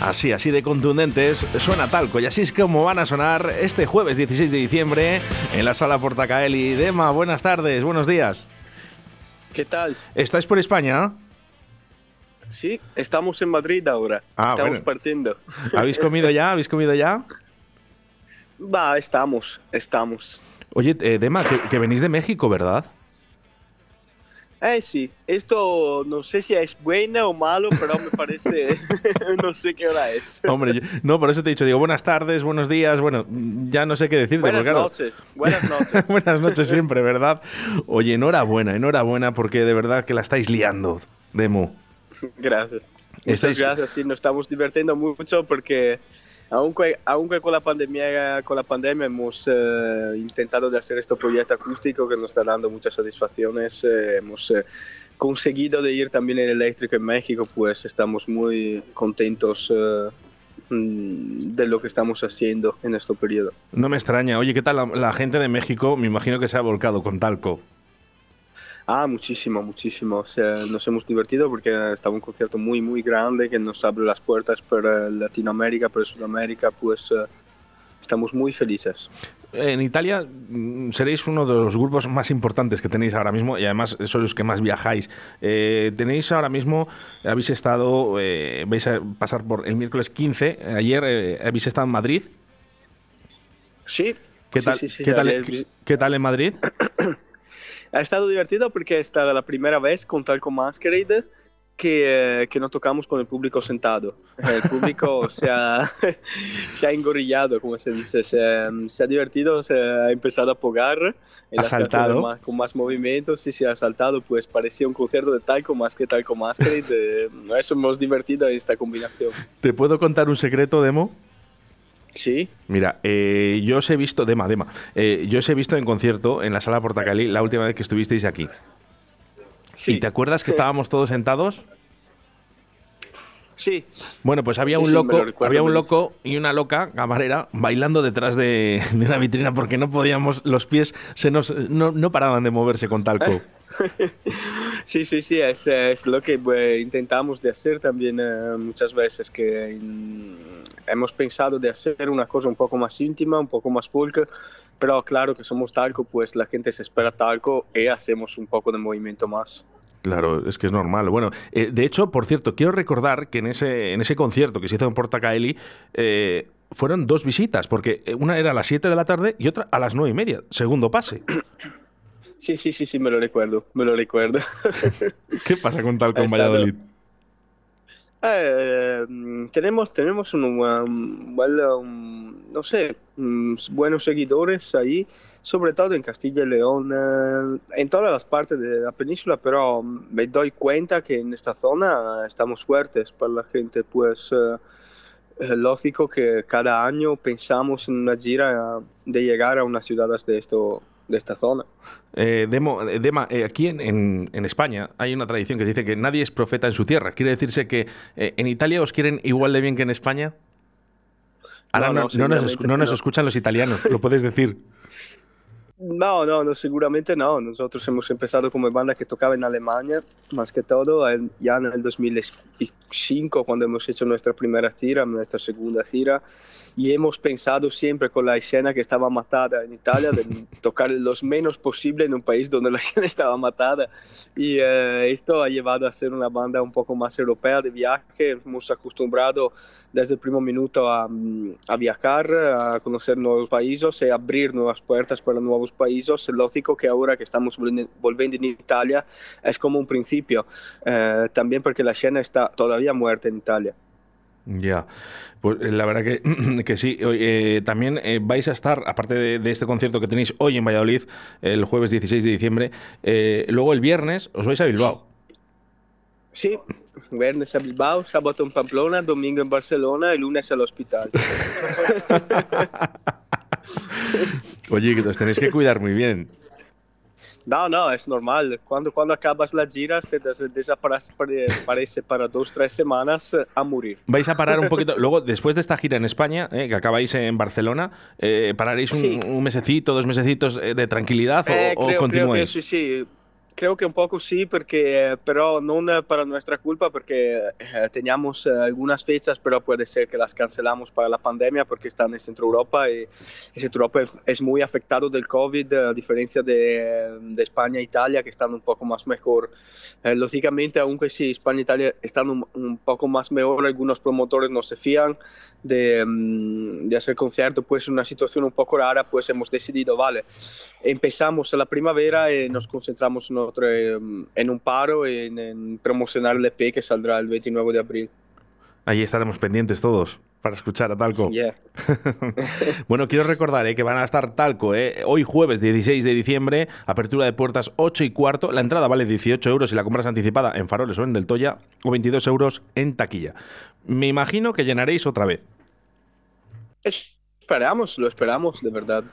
Así, así de contundentes, suena talco y así es como van a sonar este jueves 16 de diciembre en la sala Portacaeli. Dema, buenas tardes, buenos días. ¿Qué tal? ¿Estáis por España? Sí, estamos en Madrid ahora. Ah, estamos bueno. partiendo. ¿Habéis comido ya? ¿Habéis comido ya? Va, estamos, estamos. Oye, eh, Dema, que, que venís de México, ¿verdad? Eh, sí, esto no sé si es bueno o malo, pero me parece, no sé qué hora es. Hombre, yo- no, por eso te he dicho, digo, buenas tardes, buenos días, bueno, ya no sé qué decirte. Buenas porque, claro, noches, buenas noches. buenas noches siempre, ¿verdad? Oye, enhorabuena, enhorabuena, porque de verdad que la estáis liando, Demo. Gracias. Estáis- Muchas gracias, sí, nos estamos divirtiendo mucho porque aunque, aunque con la pandemia, con la pandemia hemos eh, intentado de hacer este proyecto acústico que nos está dando muchas satisfacciones, eh, hemos eh, conseguido de ir también en eléctrico en México, pues estamos muy contentos eh, mm, de lo que estamos haciendo en este periodo. No me extraña. Oye, ¿qué tal la, la gente de México? Me imagino que se ha volcado con talco. Ah, muchísimo, muchísimo. O sea, nos hemos divertido porque estaba un concierto muy, muy grande que nos abre las puertas para Latinoamérica, para Sudamérica, pues eh, estamos muy felices. En Italia mm, seréis uno de los grupos más importantes que tenéis ahora mismo y además sois los que más viajáis. Eh, tenéis ahora mismo, habéis estado, eh, vais a pasar por el miércoles 15, ayer eh, habéis estado en Madrid. Sí. ¿Qué tal, sí, sí, ¿qué, tal, ayer qué- vi- qué tal en Madrid? Ha estado divertido porque esta era la primera vez con Talco Masquerade que, eh, que no tocamos con el público sentado. El público se, ha, se ha engorillado, como se dice, se, se ha divertido, se ha empezado a apogar. Ha saltado. más- con más movimientos y se ha saltado, pues parecía un concierto de Talco más que Talco Masquerade. Eso hemos divertido esta combinación. ¿Te puedo contar un secreto, Demo? Sí, Mira, eh, yo os he visto, Dema, Dema, eh, yo os he visto en concierto en la sala Portacali la última vez que estuvisteis aquí. sí. ¿Y te acuerdas que estábamos todos sentados? Sí, Bueno, pues había Sí, un loco, recuerdo había un loco y una loca camarera bailando detrás de, de una vitrina porque no podíamos, los pies se nos no, no paraban de moverse con talco. Sí, sí, sí, es, es lo que eh, intentamos de hacer también eh, muchas veces, que mm, hemos pensado de hacer una cosa un poco más íntima, un poco más folk, pero claro que somos talco, pues la gente se espera talco y hacemos un poco de movimiento más. Claro, es que es normal. Bueno, eh, de hecho, por cierto, quiero recordar que en ese, en ese concierto que se hizo en Portacaeli eh, fueron dos visitas, porque una era a las 7 de la tarde y otra a las 9 y media, segundo pase. Sí, sí, sí, sí, me lo recuerdo, me lo recuerdo. ¿Qué pasa con en estado- Valladolid? Eh, tenemos tenemos un, um, bueno, um, no sé, mm, buenos seguidores ahí, sobre todo en Castilla y León, eh, en todas las partes de la península, pero mm, me doy cuenta que en esta zona estamos fuertes para la gente, pues eh, es lógico que cada año pensamos en una gira de llegar a unas ciudades de esto de esta zona. Eh, Demo- eh, Dema, eh, aquí en, en- en España hay una tradición que dice que nadie es profeta en su tierra. ¿Quiere decirse que eh, en Italia os quieren igual de bien que en España? Ahora No, no, no, no nos, nos no. escuchan los italianos, lo puedes decir. No, no, no, seguramente no. Nosotros hemos empezado como banda que tocaba en Alemania, más que todo, en- ya en el 2005, cuando hemos hecho nuestra primera gira, nuestra segunda gira, y hemos pensado siempre con la escena que estaba matada en Italia, de tocar los menos posible en un país donde la escena estaba matada. Y eh, esto ha llevado a ser una banda un poco más europea de viaje. Hemos acostumbrado desde el primer minuto a, mm, a viajar, a conocer nuevos países y abrir nuevas puertas para nuevos países. Es lógico que ahora que estamos volviendo- en Italia es como un principio, eh, también porque la escena está todavía muerta en Italia. Ya, pues eh, la verdad que, que sí. Eh, también eh, vais a estar, aparte de, de este concierto que tenéis hoy en Valladolid, el jueves 16 de diciembre, luego el viernes os vais a Bilbao. Sí, viernes a Bilbao, sábado en Pamplona, domingo en Barcelona y lunes al hospital. Oye, que os tenéis que cuidar muy bien. No, no, es normal. Cuando, cuando acabas las giras te des- desaparece para dos, tres semanas eh, a morir. Vais a parar un poquito. Luego, después de esta gira en España, eh, que acabáis en Barcelona, eh, ¿pararéis un, Sí. un mesecito, dos mesecitos de tranquilidad o, o creo, creo que continuáis? sí, sí. Creo que un poco sí, porque, eh, pero no para nuestra culpa, porque eh, teníamos eh, algunas fechas, pero puede ser que las cancelamos para la pandemia, porque están en Centro Europa y, y Centro Europa es, muy afectado del COVID, a diferencia de, de España e Italia, que están un poco más mejor. Lógicamente, aunque sí, España e Italia están un, un poco más mejor, algunos promotores no se fían de, mm, de hacer concierto, pues una situación un poco rara, pues hemos decidido, vale, empezamos la primavera y nos concentramos en, eh, en un paro y en, en promocionar el EP que saldrá el 29 de abril. Ahí estaremos pendientes todos para escuchar a Talco. Yeah. Bueno, quiero recordar eh, que van a estar Talco eh, hoy jueves 16 de diciembre, apertura de puertas 8 y cuarto. La entrada vale 18 euros si la compras anticipada en Faroles o en Del Toya o 22 euros en taquilla. Me imagino que llenaréis otra vez. Esperamos, lo esperamos, de verdad.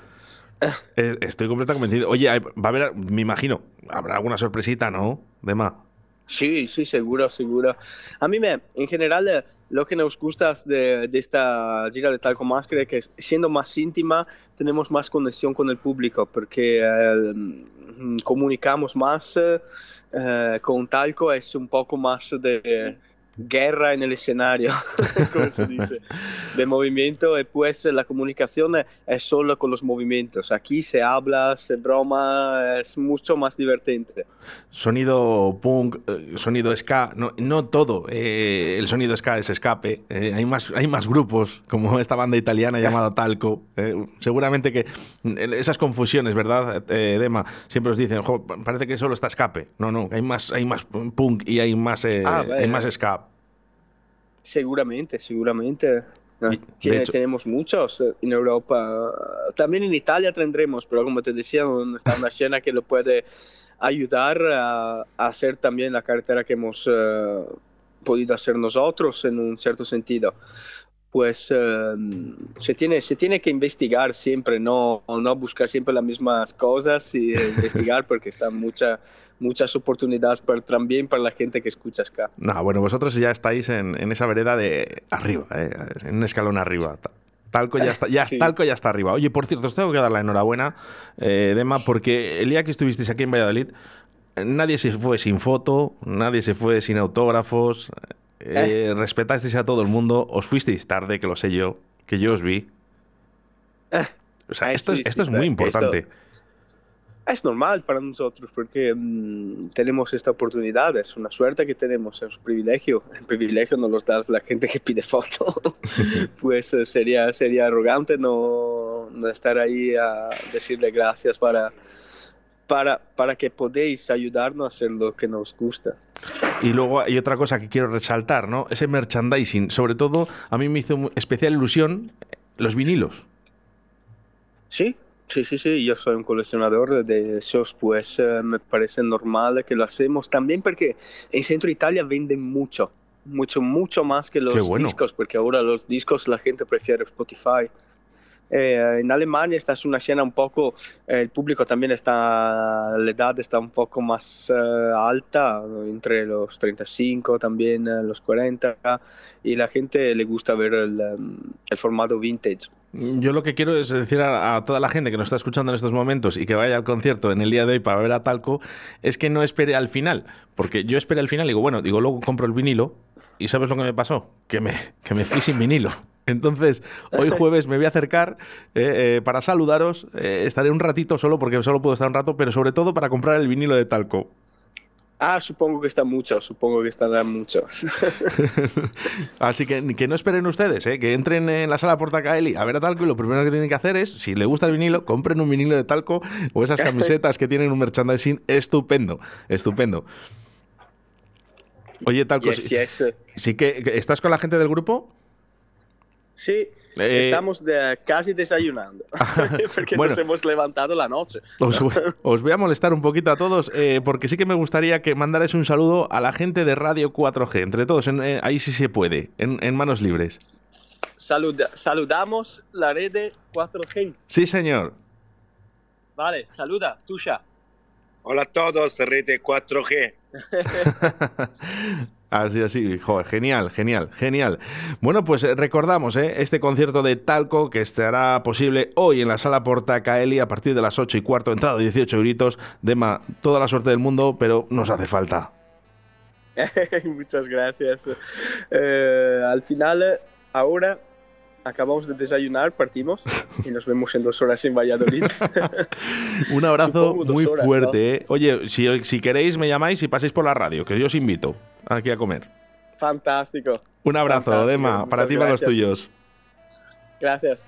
Eh, estoy completamente convencido. Oye, va a haber, me imagino, habrá alguna sorpresita, ¿no? Dema. Sí, sí, seguro, seguro. A mí me, en general, eh, lo que nos gusta de, de esta gira de Talco Máscara es que siendo más íntima, tenemos más conexión con el público, porque eh, mm, comunicamos más eh, con Talco, es un poco más de guerra en el escenario, como se dice, de movimiento, y pues la comunicación es solo con los movimientos. Aquí se habla, se broma, es mucho más divertente. Sonido punk, eh, sonido ska, no, no todo. eh, el sonido ska es escape. eh, hay, más, hay más grupos, como esta banda italiana llamada Talco. eh, seguramente que eh, esas confusiones, ¿verdad, eh, Dema? Siempre os dicen, "Jo, parece que solo está escape. No, no, hay más, hay más punk y hay más, eh, Ah, hay más ska. Seguramente, seguramente. Tiene- hecho- tenemos muchos eh, en Europa. También en Italia tendremos, pero como te decía, está una escena que lo puede ayudar a, a hacer también la carretera que hemos eh, podido hacer nosotros en un cierto sentido. Pues eh, se, tiene, se tiene que investigar siempre, no, no buscar siempre las mismas cosas y eh, investigar porque están mucha, muchas oportunidades para, también para la gente que escucha acá. No, bueno, vosotros ya estáis en, en esa vereda de arriba, eh, en un escalón arriba. Ta- Talco ya está, ya, Sí. Talco ya está arriba. Oye, por cierto, os tengo que dar la enhorabuena, eh, Dema, porque el día que estuvisteis aquí en Valladolid, eh, nadie se fue sin foto, nadie se fue sin autógrafos, eh, respetasteis a todo el mundo, os fuisteis tarde, que lo sé yo, que yo os vi. O sea, Ay, esto, sí, es, esto sí, es muy esto- importante. Es normal para nosotros porque mm, tenemos esta oportunidad, es una suerte que tenemos, es un privilegio. El privilegio no los da la gente que pide foto. pues eh, sería, sería arrogante no, no estar ahí a decirle gracias para, para, para que podéis ayudarnos a hacer lo que nos gusta. Y luego hay otra cosa que quiero resaltar, ¿no? Ese merchandising. Sobre todo, a mí me hizo especial ilusión eh, los vinilos. Sí, sí, sí, sí, yo soy un coleccionador de esos, pues eh, me parece normal que lo hacemos también porque en Centro Italia venden mucho, mucho, mucho más que los bueno. discos, porque ahora los discos la gente prefiere Spotify. Eh, en Alemania esta es una escena un poco, eh, el público también está, la edad está un poco más eh, alta, entre los 35 también, eh, los 40, y la gente le gusta ver el, em, el formato vintage. Yo lo que quiero es decir a, a, toda la gente que nos está escuchando en estos momentos y que vaya al concierto en el día de hoy para ver a Talco, es que no espere al final, porque yo esperé al final y digo, bueno, digo, luego compro el vinilo y ¿sabes lo que me pasó? Que me, que me fui sin vinilo. Entonces, hoy jueves me voy a acercar eh, eh, para saludaros. Eh, estaré un ratito solo, porque solo puedo estar un rato, pero sobre todo para comprar el vinilo de Talco. Ah, supongo que están muchos, supongo que estarán muchos. Así que que no esperen ustedes, ¿eh? que entren en la sala Portacaeli a ver a Talco y lo primero que tienen que hacer es, si le gusta el vinilo, compren un vinilo de Talco o esas camisetas que tienen un merchandising estupendo, estupendo. Oye, Talco, Yes, yes. ¿sí que que estás con la gente del grupo? Sí, Eh, estamos de- casi desayunando, porque bueno. nos hemos levantado la noche. Os, os voy a molestar un poquito a todos, eh, porque sí que me gustaría que mandarais un saludo a la gente de Radio 4G, entre todos, en- eh, ahí sí se puede, en, en manos libres. Saluda- saludamos la red de 4G. Sí, señor. Vale, saluda, Tusha. Hola a todos, Rete 4G. Así, así, joder, genial, genial, genial. Bueno, pues eh, recordamos eh, este concierto de Talco que estará posible hoy en la sala Portacaeli a partir de las 8 y cuarto, entrada 18 euritos. Dema, toda la suerte del mundo, pero nos hace falta. Muchas gracias. Eh, al final, ahora acabamos de desayunar, partimos y nos vemos en dos horas en Valladolid. Un abrazo Supongo muy horas, fuerte. eh. Oye, si, si queréis me llamáis y paséis por la radio, que yo os invito aquí a comer. Fantástico. Un abrazo, Fantástico, Dema, para ti y para los tuyos. Gracias.